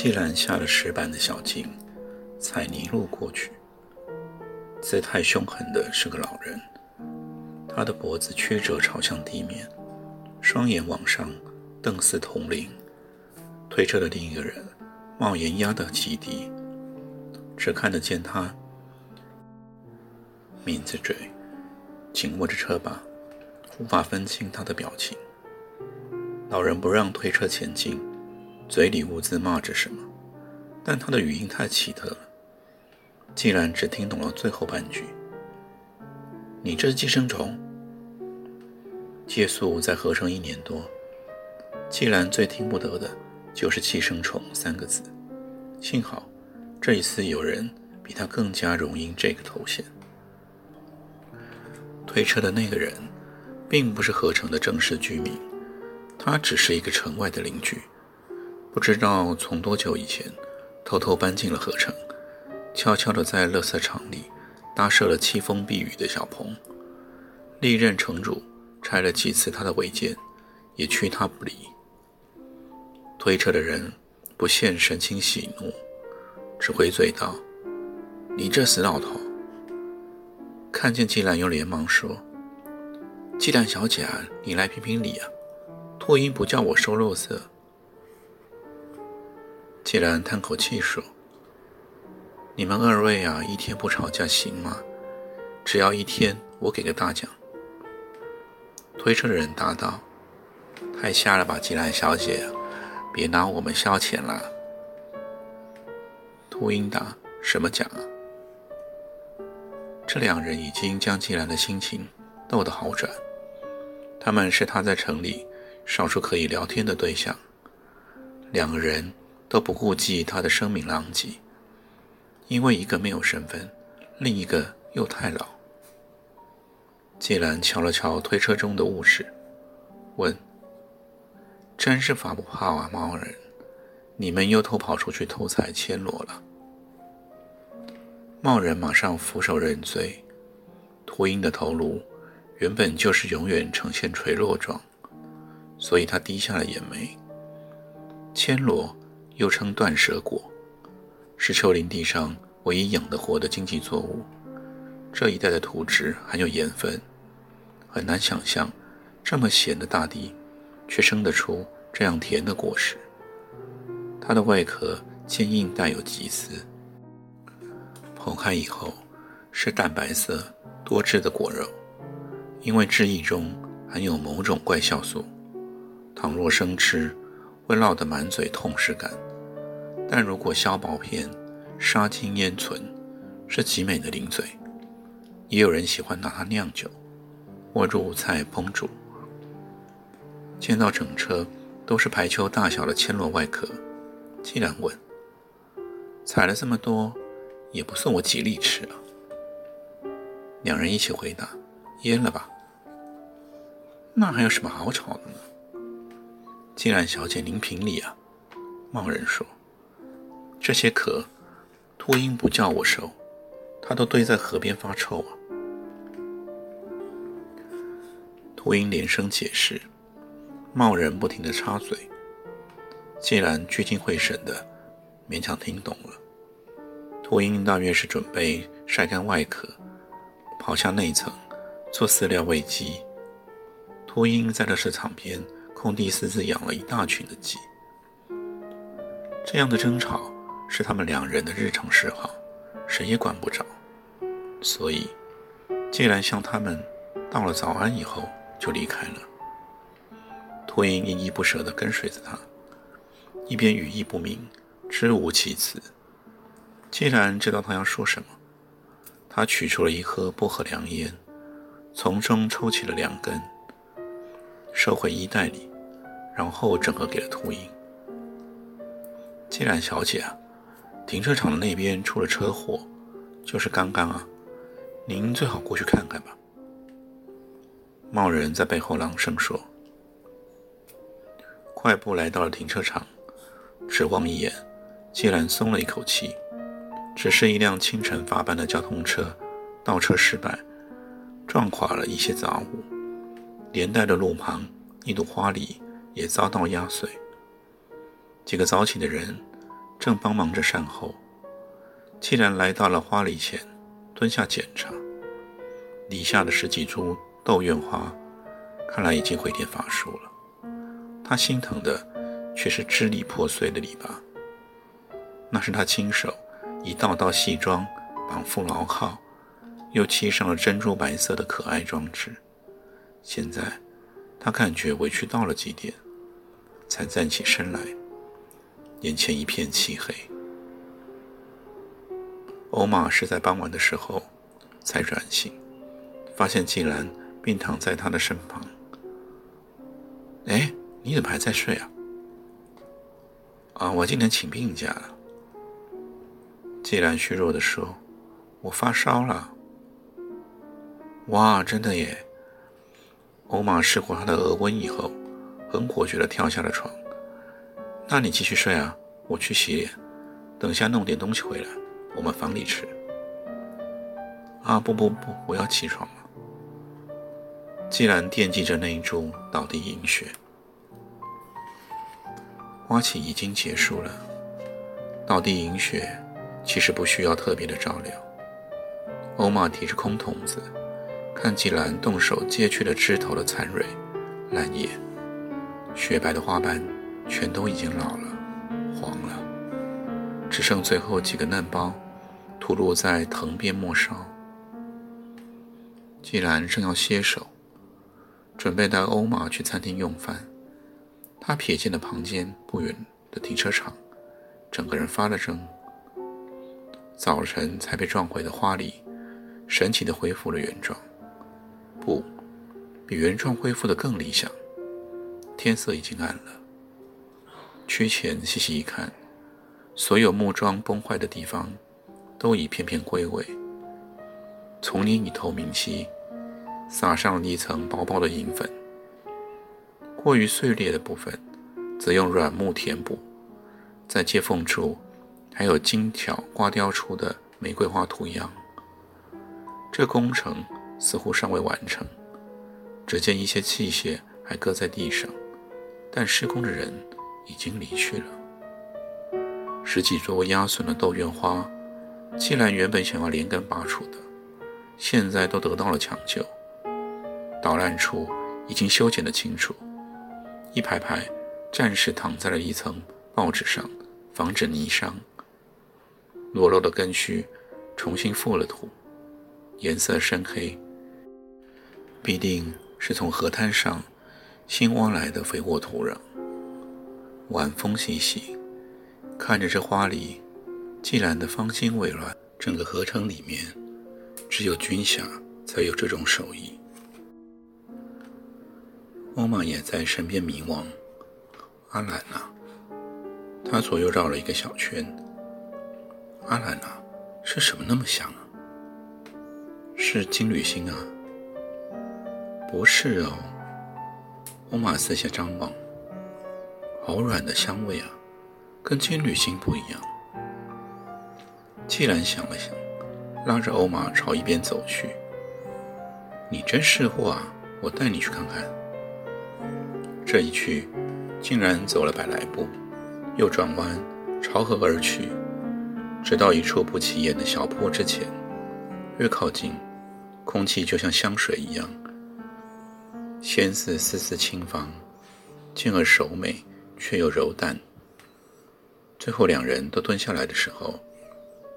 季兰下了石板的小径，踩泥路过去。姿态凶狠的是个老人，他的脖子曲折朝向地面，双眼往上瞪似铜铃。推车的另一个人帽檐压得极低，只看得见他抿着嘴，紧握着车把，无法分清他的表情。老人不让推车前进。嘴里兀自骂着什么，但他的语音太奇特了，竟然只听懂了最后半句：“你这寄生虫。”借宿在合成一年多，既然最听不得的就是“寄生虫”三个字。幸好这一次有人比他更加容易这个头衔。推车的那个人并不是合成的正式居民，他只是一个城外的邻居。不知道从多久以前，偷偷搬进了合成，悄悄地在垃圾场里搭设了凄风避雨的小棚。历任城主拆了几次他的违建，也屈他不离。推车的人不现神情喜怒，只回嘴道：“你这死老头！”看见季兰，又连忙说：“季兰小姐啊，你来评评理啊！秃鹰不叫我收肉色。”季兰叹口气说：“你们二位啊，一天不吵架行吗？只要一天，我给个大奖。”推车的人答道：“太瞎了吧，季兰小姐，别拿我们消遣了。”秃鹰答：“什么奖啊？”这两人已经将季兰的心情逗得好转，他们是他在城里少数可以聊天的对象。两个人。都不顾及他的声名狼藉，因为一个没有身份，另一个又太老。季兰瞧了瞧推车中的物事，问：“真是法不怕啊，猫人！你们又偷跑出去偷采千罗了？”猫人马上俯首认罪。秃鹰的头颅原本就是永远呈现垂落状，所以他低下了眼眉。千罗。又称断舌果，是丘陵地上唯一养得活的经济作物。这一带的土质含有盐分，很难想象这么咸的大地，却生得出这样甜的果实。它的外壳坚硬，带有棘丝，剖开以后是淡白色、多汁的果肉。因为汁液中含有某种怪酵素，倘若生吃，会落得满嘴痛失感。但如果削薄片，杀青腌存，是极美的零嘴。也有人喜欢拿它酿酒，或入菜烹煮。见到整车都是排球大小的千罗外壳，既然问：“采了这么多，也不送我几粒吃啊？”两人一起回答：“腌了吧。”那还有什么好吵的呢？既然小姐您评理啊，贸人说。这些壳，秃鹰不叫我收，它都堆在河边发臭啊！秃鹰连声解释，贸人不停地插嘴。既然聚精会神的勉强听懂了，秃鹰大约是准备晒干外壳，刨下内层做饲料喂鸡。秃鹰在这市场边空地私自养了一大群的鸡，这样的争吵。是他们两人的日常嗜好，谁也管不着。所以，既然向他们道了早安以后，就离开了。秃鹰依依不舍地跟随着他，一边语意不明，支吾其词。既然知道他要说什么，他取出了一盒薄荷凉烟，从中抽起了两根，收回衣袋里，然后整合给了秃鹰。既然小姐啊，停车场的那边出了车祸，就是刚刚啊，您最好过去看看吧。贸人在背后朗声说。快步来到了停车场，只望一眼，既然松了一口气。只是一辆清晨发班的交通车倒车失败，撞垮了一些杂物，连带的路旁一朵花梨也遭到压碎。几个早起的人正帮忙着善后，既然来到了花梨前，蹲下检查，底下的十几株豆院花，看来已经回天乏术了。他心疼的却是支离破碎的篱笆，那是他亲手。一道道细装绑缚牢靠，又漆上了珍珠白色的可爱装置。现在，他感觉委屈到了极点，才站起身来。眼前一片漆黑。欧玛是在傍晚的时候才转醒，发现季兰病躺在他的身旁。哎，你怎么还在睡啊？啊，我今天请病假了。季兰虚弱地说：“我发烧了。”哇，真的耶！欧玛试过他的额温以后，很果决地跳下了床。那你继续睡啊，我去洗脸，等下弄点东西回来，我们房里吃。啊，不不不，我要起床了。季兰惦记着那一株倒地银雪。花期已经结束了，倒地银雪。其实不需要特别的照料。欧玛提着空桶子，看季兰动手揭去了枝头的残蕊、烂叶，雪白的花瓣全都已经老了、黄了，只剩最后几个嫩苞吐露在藤边末梢。季兰正要歇手，准备带欧玛去餐厅用饭，他瞥见了旁边不远的停车场，整个人发了怔。早晨才被撞毁的花里，神奇地恢复了原状。不，比原状恢复的更理想。天色已经暗了。趋前细细一看，所有木桩崩坏的地方，都已片片归位。丛林已透明漆，撒上了一层薄薄的银粉。过于碎裂的部分，则用软木填补，在接缝处。还有精巧刮雕出的玫瑰花图样。这工程似乎尚未完成。只见一些器械还搁在地上，但施工的人已经离去了。十几株压损的豆院花，既然原本想要连根拔除的，现在都得到了抢救。捣烂处已经修剪得清楚，一排排暂时躺在了一层报纸上，防止泥伤。裸露的根须重新覆了土，颜色深黑，必定是从河滩上新挖来的肥沃土壤。晚风习习，看着这花里寂然的芳心未乱，整个河城里面只有军侠才有这种手艺。欧玛也在身边迷惘。阿兰啊，他左右绕了一个小圈。阿兰啊，是什么那么香啊？是金缕星啊？不是哦。欧玛四下张望，好软的香味啊，跟金缕星不一样。既然想了想，拉着欧玛朝一边走去。你真识货啊，我带你去看看。这一去，竟然走了百来步，又转弯朝河而去。直到一处不起眼的小坡之前，越靠近，空气就像香水一样，先似丝丝清芳，进而柔美却又柔淡。最后两人都蹲下来的时候，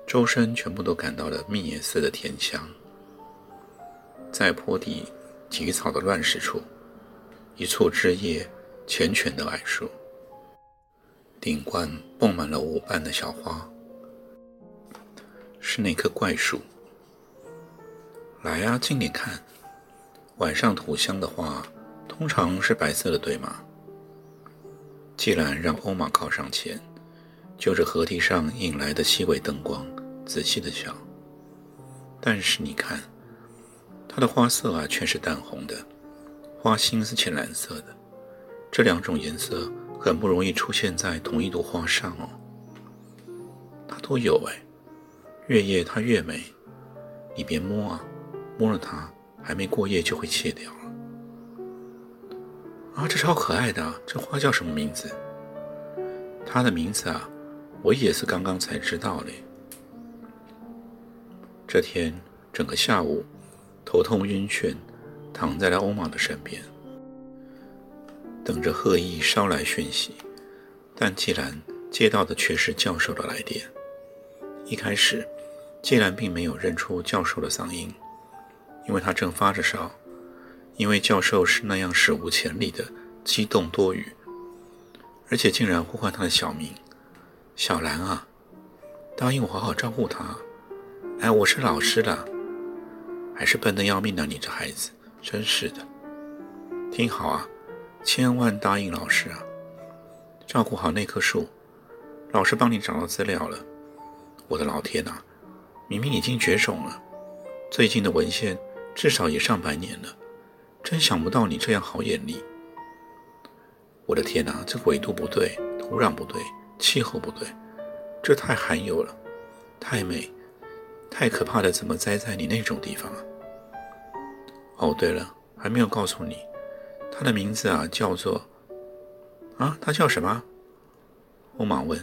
周身全部都感到了蜜叶似的甜香。在坡底极草的乱石处，一簇枝叶缱绻的矮树，顶冠蹦满了五瓣的小花。是那棵怪树。来啊，近点看。晚上土香的花通常是白色的，对吗？季兰让欧玛靠上前，就着河堤上引来的细微灯光仔细的瞧。但是你看，它的花色啊，全是淡红的，花心是浅蓝色的。这两种颜色很不容易出现在同一朵花上哦。它都有哎，越夜它越美。你别摸啊，摸了它。还没过夜就会切掉了啊！这超可爱的，这花叫什么名字？它的名字啊，我也是刚刚才知道嘞。这天整个下午，头痛晕眩，躺在了欧玛的身边，等着贺毅捎来讯息。但季兰接到的却是教授的来电。一开始，季兰并没有认出教授的嗓音。因为他正发着烧，因为教授是那样史无前例的激动多语，而且竟然呼唤他的小名“小兰啊”，答应我好好照顾他。哎，我是老师的，还是笨得要命的你这孩子，真是的。听好啊，千万答应老师啊，照顾好那棵树。老师帮你找到资料了。我的老天呐，明明已经绝种了，最近的文献。至少也上百年了，真想不到你这样好眼力。我的天哪，这纬度不对，土壤不对，气候不对，这太罕有了，太美，太可怕的，怎么栽在你那种地方啊？哦，对了，还没有告诉你，它的名字啊，叫做……啊，它叫什么？欧玛问。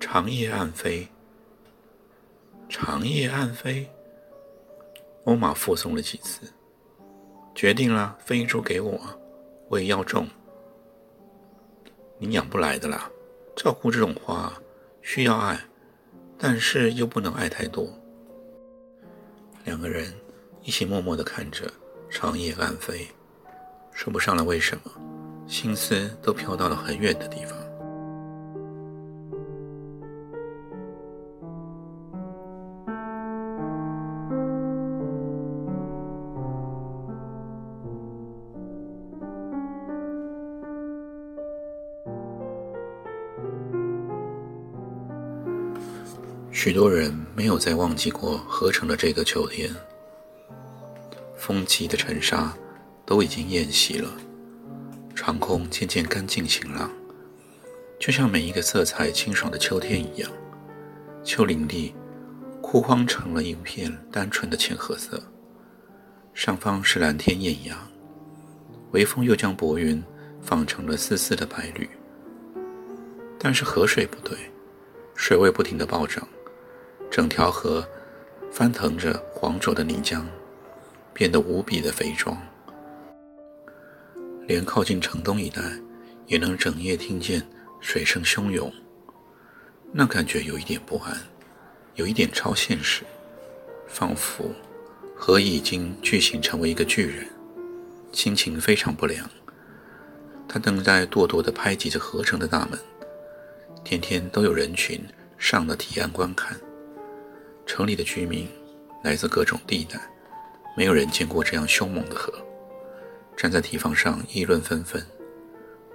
长夜暗飞。长夜暗飞。欧玛附送了几次，决定了，分一株给我，我也要种。你养不来的啦，照顾这种花需要爱，但是又不能爱太多。两个人一起默默地看着长夜暗飞，说不上来为什么，心思都飘到了很远的地方。许多人没有再忘记过合成的这个秋天，风急的尘沙都已经咽息了，长空渐渐干净晴朗，就像每一个色彩清爽的秋天一样。丘陵地枯荒成了一片单纯的浅褐色，上方是蓝天艳阳，微风又将薄云放成了丝丝的白缕。但是河水不对，水位不停的暴涨。整条河翻腾着黄浊的泥浆，变得无比的肥壮。连靠近城东一带，也能整夜听见水声汹涌。那感觉有一点不安，有一点超现实，仿佛河已经巨型成为一个巨人，心情非常不良。他正在咄咄地拍击着河城的大门，天天都有人群上了堤岸观看。城里的居民来自各种地带，没有人见过这样凶猛的河。站在堤防上议论纷纷，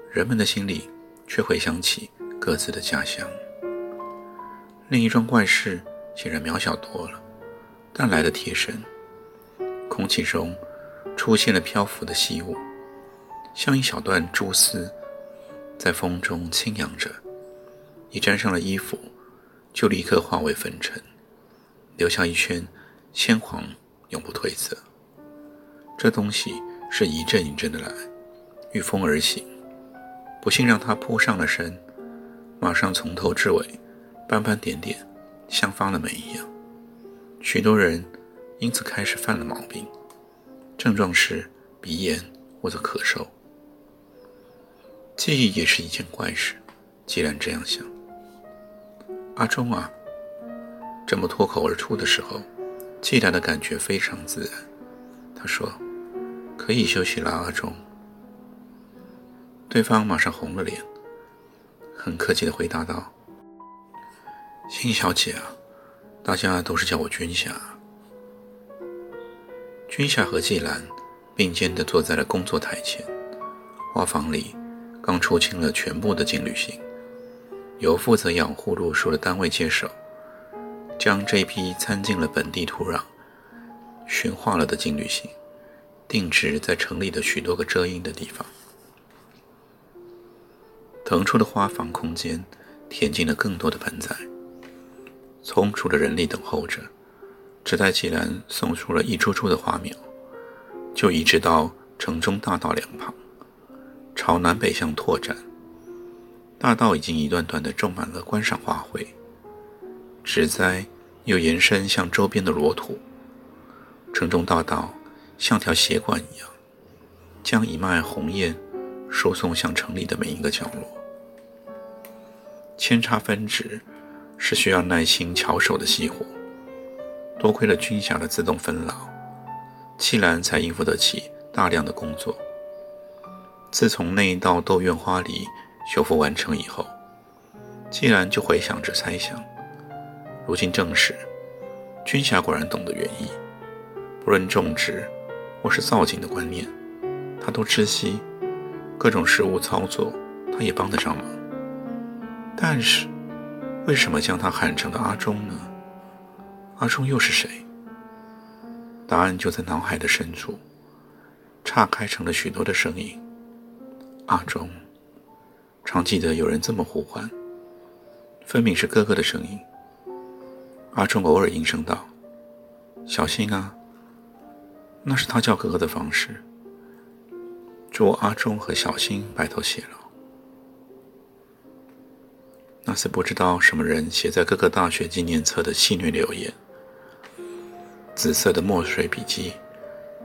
人们的心里却回想起各自的家乡。另一桩怪事显然渺小多了，但来的贴身。空气中出现了漂浮的细雾，像一小段蛛丝，在风中轻扬着，一沾上了衣服，就立刻化为粉尘。留下一圈鲜黄，永不褪色。这东西是一阵一阵的来，御风而行。不幸让它扑上了身，马上从头至尾斑斑点点，像发了霉一样。许多人因此开始犯了毛病，症状是鼻炎或者咳嗽。记忆也是一件怪事，既然这样想，阿忠啊。这么脱口而出的时候，季兰的感觉非常自然。他说：“可以休息了，阿忠。”对方马上红了脸，很客气地回答道：“辛小姐啊，大家都是叫我君夏。”君夏和季兰并肩地坐在了工作台前。花房里刚出清了全部的金缕杏，由负责养护路树的单位接手，将这批掺进了本地土壤、驯化了的金缕杏定植在城里的许多个遮阴的地方。腾出的花房空间填进了更多的盆栽，充足的人力等候着，只待季兰送出了一株株的花苗，就移植到城中大道两旁。朝南北向拓展，大道已经一段段的种满了观赏花卉，植栽又延伸向周边的裸土。城中大道像条血管一样，将一脉红艳输送向城里的每一个角落。扦插分植是需要耐心巧手的细活，多亏了军霞的自动分劳，季兰才应付得起大量的工作。自从那一道豆院花篱修复完成以后，季兰就回想着猜想。如今证实，军霞果然懂得园艺，不论种植或是造景的观念，他都知悉。各种事务操作，他也帮得上忙。但是，为什么将他喊成了阿忠呢？阿忠又是谁？答案就在脑海的深处，岔开成了许多的声音。阿忠，常记得有人这么呼唤，分明是哥哥的声音。阿忠偶尔应声道：“小心啊！”那是他叫哥哥的方式。祝阿忠和小新白头偕老。那是不知道什么人写在各个大学纪念册的戏谑留言。紫色的墨水笔记，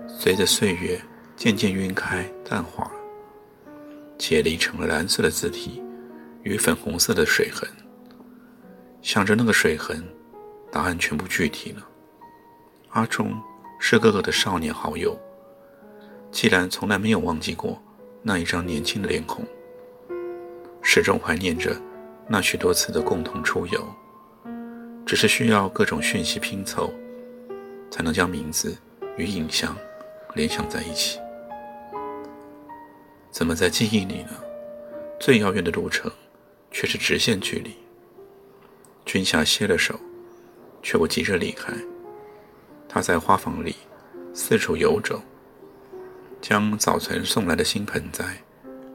随着岁月渐渐晕开淡化。解离成了蓝色的字体与粉红色的水痕。想着那个水痕，答案全部具体了。阿忠是哥哥的少年好友，既然从来没有忘记过那一张年轻的脸孔，始终怀念着那许多次的共同出游，只是需要各种讯息拼凑，才能将名字与影像联想在一起。怎么在记忆里呢？最遥远的路程，却是直线距离。君霞歇了手，却不急着离开。他在花房里四处游走，将早晨送来的新盆栽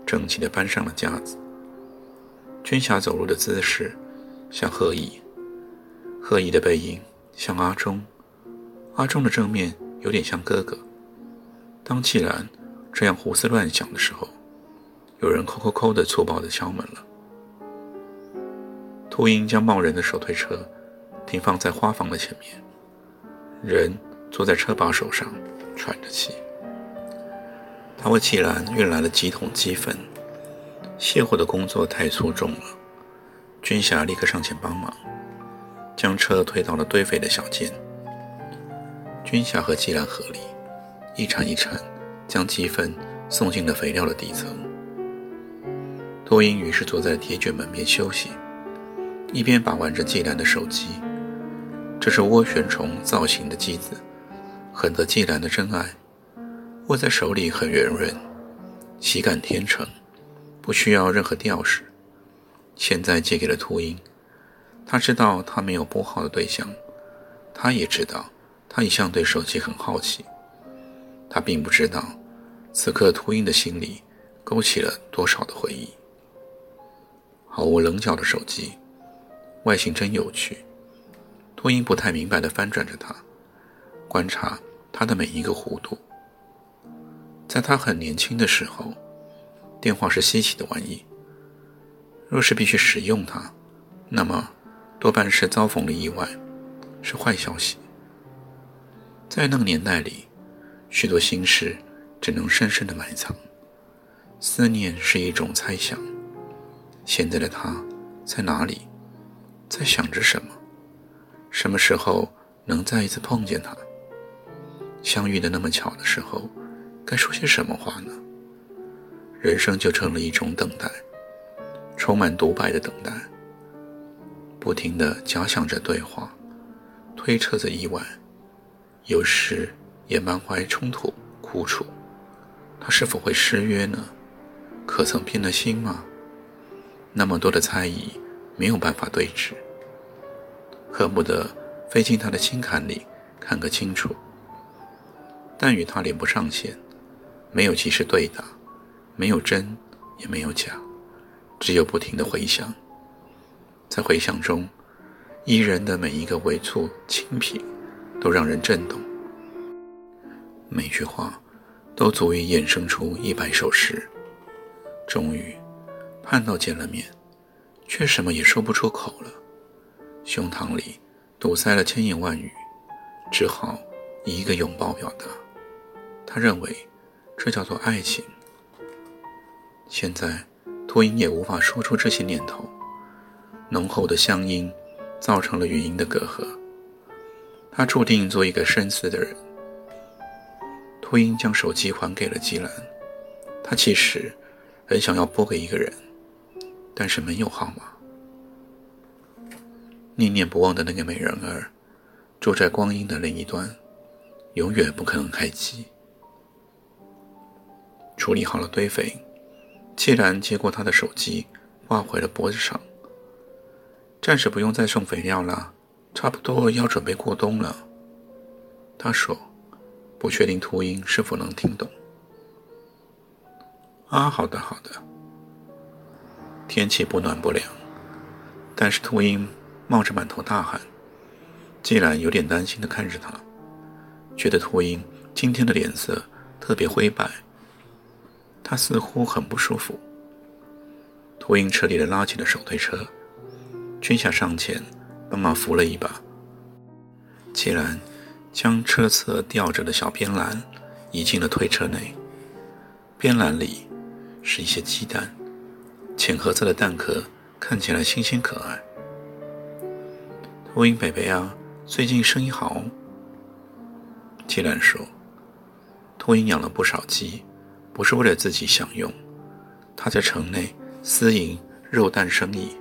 整齐地搬上了架子。军霞走路的姿势像贺乙，贺乙的背影像阿忠，阿忠的正面有点像哥哥。当既然。这样胡思乱想的时候，有人抠抠抠的粗暴的敲门了。秃鹰将冒人的手推车停放在花房的前面，人坐在车把手上喘着气。他为季兰运来了几桶鸡粪，卸货的工作太粗重了。军霞立刻上前帮忙，将车推到了堆肥的小间。军霞和季兰合力，一铲一铲。将鸡粪送进了肥料的底层。秃鹰于是坐在铁卷门边休息，一边把玩着季兰的手机。这是涡旋虫造型的机子，很得季兰的真爱。握在手里很圆润，喜感天成，不需要任何吊饰。现在借给了秃鹰，他知道他没有拨号的对象，他也知道他一向对手机很好奇。他并不知道。此刻，秃鹰的心里勾起了多少的回忆。毫无棱角的手机，外形真有趣。秃鹰不太明白地翻转着它，观察它的每一个弧度。在他很年轻的时候，电话是稀奇的玩意。若是必须使用它，那么多半是遭逢了意外，是坏消息。在那个年代里，许多心事。只能深深的埋藏，思念是一种猜想。现在的他在哪里，在想着什么？什么时候能再一次碰见他？相遇的那么巧的时候，该说些什么话呢？人生就成了一种等待，充满独白的等待，不停的假想着对话，推测着意外，有时也满怀冲突苦楚。他是否会失约呢？可曾变了心吗？那么多的猜疑，没有办法对峙，恨不得飞进他的心坎里看个清楚。但与他连不上线，没有及时对答，没有真，也没有假，只有不停的回响。在回想中，伊人的每一个微蹙轻品，都让人震动。每句话，都足以衍生出一百首诗。终于，盼到见了面，却什么也说不出口了，胸膛里堵塞了千言万语，只好一个拥抱表达。他认为，这叫做爱情。现在，秃鹰也无法说出这些念头。浓厚的乡音，造成了语音的隔阂。他注定做一个深思的人。秃鹰将手机还给了吉兰。他其实很想要拨给一个人，但是没有号码。念念不忘的那个美人儿，住在光阴的另一端，永远不可能开机。处理好了堆肥，季兰接过他的手机，挂回了脖子上。暂时不用再送肥料了，差不多要准备过冬了。他说：“不确定秃鹰是否能听懂。”啊，好的，好的。天气不暖不凉，但是秃鹰冒着满头大汗。季兰有点担心的看着他，觉得秃鹰今天的脸色特别灰白。他似乎很不舒服。秃鹰彻底的拉起了手推车，君夏上前帮忙扶了一把。季兰将车侧吊着的小边篮移进了推车内，边篮里是一些鸡蛋，浅褐色的蛋壳看起来新鲜可爱。秃鹰北北啊，最近生意好。季兰说：“秃鹰养了不少鸡。”不是为了自己享用，他在城内私营肉蛋生意。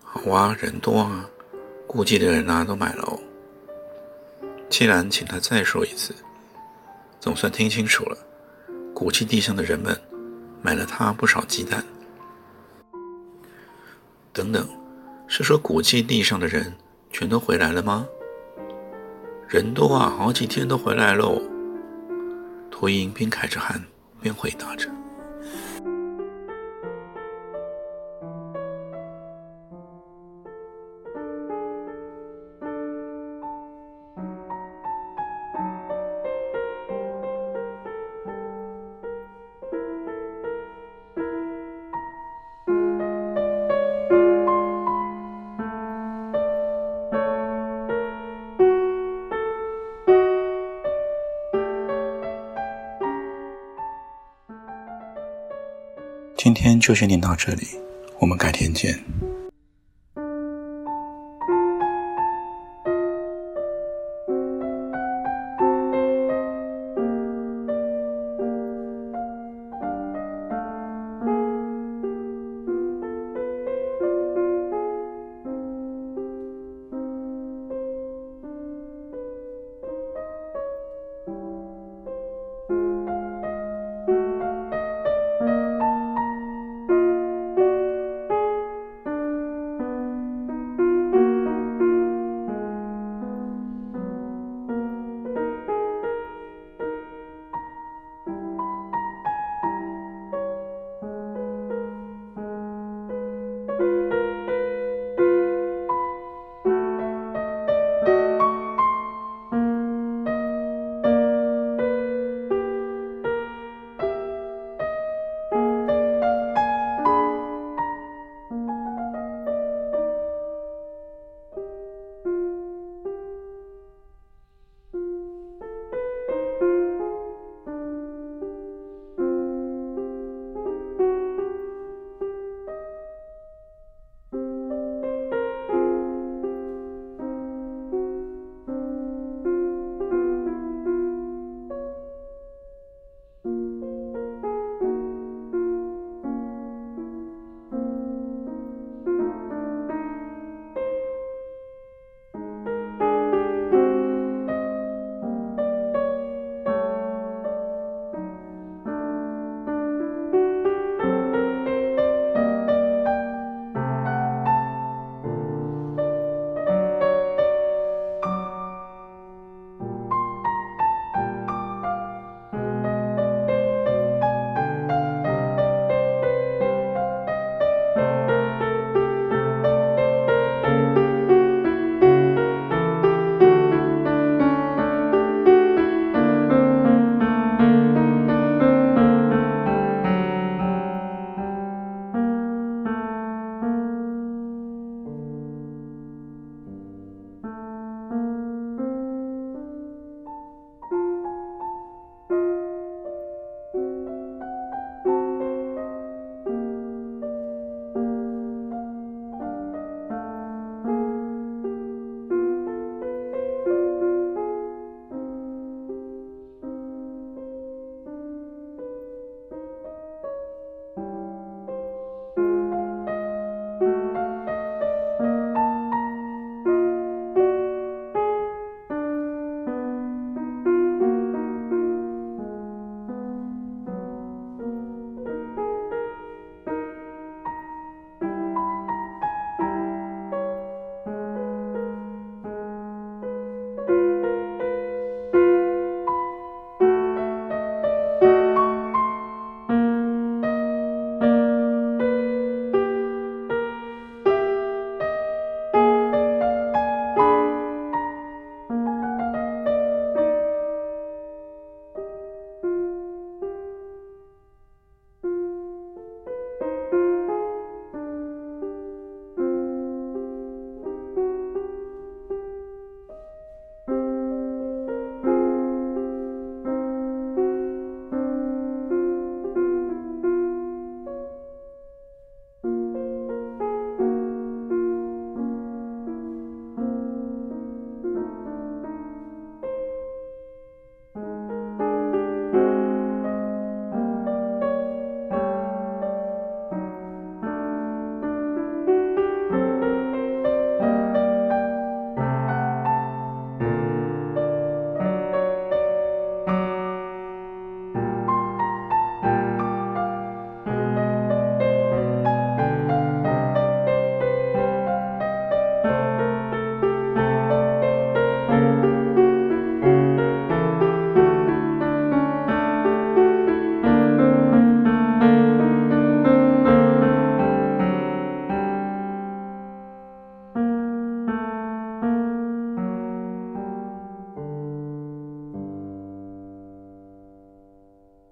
好啊，人多啊，估计的人啊都买了哦。既然请他再说一次，总算听清楚了。古迹地上的人们买了他不少鸡蛋。等等，是说古迹地上的人全都回来了吗？人多啊，好几天都回来喽。秃鹰边开着汗边回答着：“就先念到这里，我们改天见。